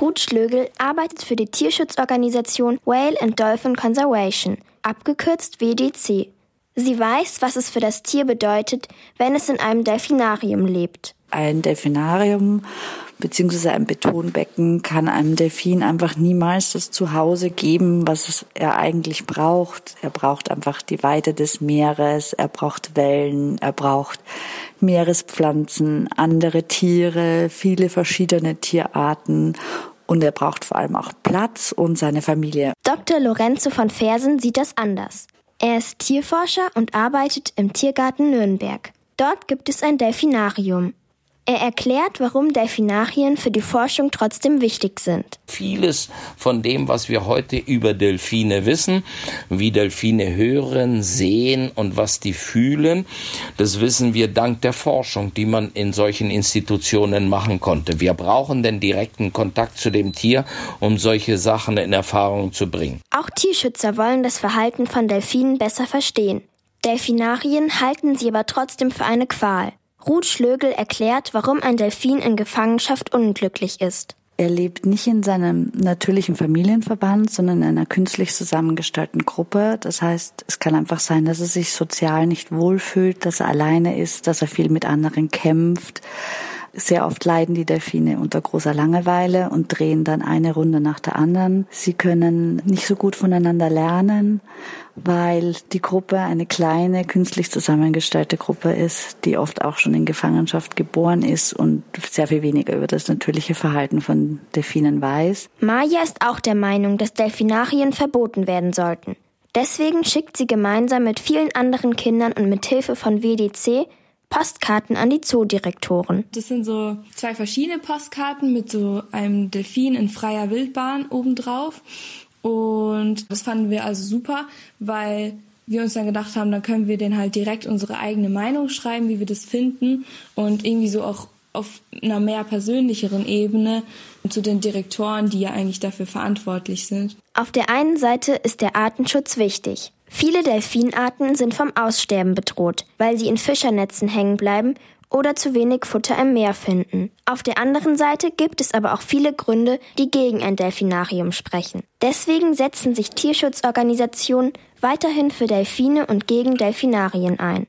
Ruth Schlögel arbeitet für die Tierschutzorganisation Whale and Dolphin Conservation, abgekürzt WDC. Sie weiß, was es für das Tier bedeutet, wenn es in einem Delfinarium lebt. Ein Delfinarium beziehungsweise ein Betonbecken kann einem Delfin einfach niemals das Zuhause geben, was er eigentlich braucht. Er braucht einfach die Weite des Meeres, er braucht Wellen, er braucht Meerespflanzen, andere Tiere, viele verschiedene Tierarten und er braucht vor allem auch Platz und seine Familie. Dr. Lorenzo von Fersen sieht das anders. Er ist Tierforscher und arbeitet im Tiergarten Nürnberg. Dort gibt es ein Delfinarium. Er erklärt, warum Delfinarien für die Forschung trotzdem wichtig sind. Vieles von dem, was wir heute über Delfine wissen, wie Delfine hören, sehen und was die fühlen, das wissen wir dank der Forschung, die man in solchen Institutionen machen konnte. Wir brauchen den direkten Kontakt zu dem Tier, um solche Sachen in Erfahrung zu bringen. Auch Tierschützer wollen das Verhalten von Delfinen besser verstehen. Delfinarien halten sie aber trotzdem für eine Qual. Ruth Schlögel erklärt, warum ein Delfin in Gefangenschaft unglücklich ist. Er lebt nicht in seinem natürlichen Familienverband, sondern in einer künstlich zusammengestellten Gruppe. Das heißt, es kann einfach sein, dass er sich sozial nicht wohlfühlt, dass er alleine ist, dass er viel mit anderen kämpft. Sehr oft leiden die Delfine unter großer Langeweile und drehen dann eine Runde nach der anderen. Sie können nicht so gut voneinander lernen weil die Gruppe eine kleine, künstlich zusammengestellte Gruppe ist, die oft auch schon in Gefangenschaft geboren ist und sehr viel weniger über das natürliche Verhalten von Delfinen weiß. Maya ist auch der Meinung, dass Delfinarien verboten werden sollten. Deswegen schickt sie gemeinsam mit vielen anderen Kindern und mit Hilfe von WDC Postkarten an die Zoodirektoren. Das sind so zwei verschiedene Postkarten mit so einem Delfin in freier Wildbahn obendrauf. Und das fanden wir also super, weil wir uns dann gedacht haben, dann können wir den halt direkt unsere eigene Meinung schreiben, wie wir das finden und irgendwie so auch auf einer mehr persönlicheren Ebene zu den Direktoren, die ja eigentlich dafür verantwortlich sind. Auf der einen Seite ist der Artenschutz wichtig. Viele Delfinarten sind vom Aussterben bedroht, weil sie in Fischernetzen hängen bleiben oder zu wenig Futter im Meer finden. Auf der anderen Seite gibt es aber auch viele Gründe, die gegen ein Delfinarium sprechen. Deswegen setzen sich Tierschutzorganisationen weiterhin für Delfine und gegen Delfinarien ein.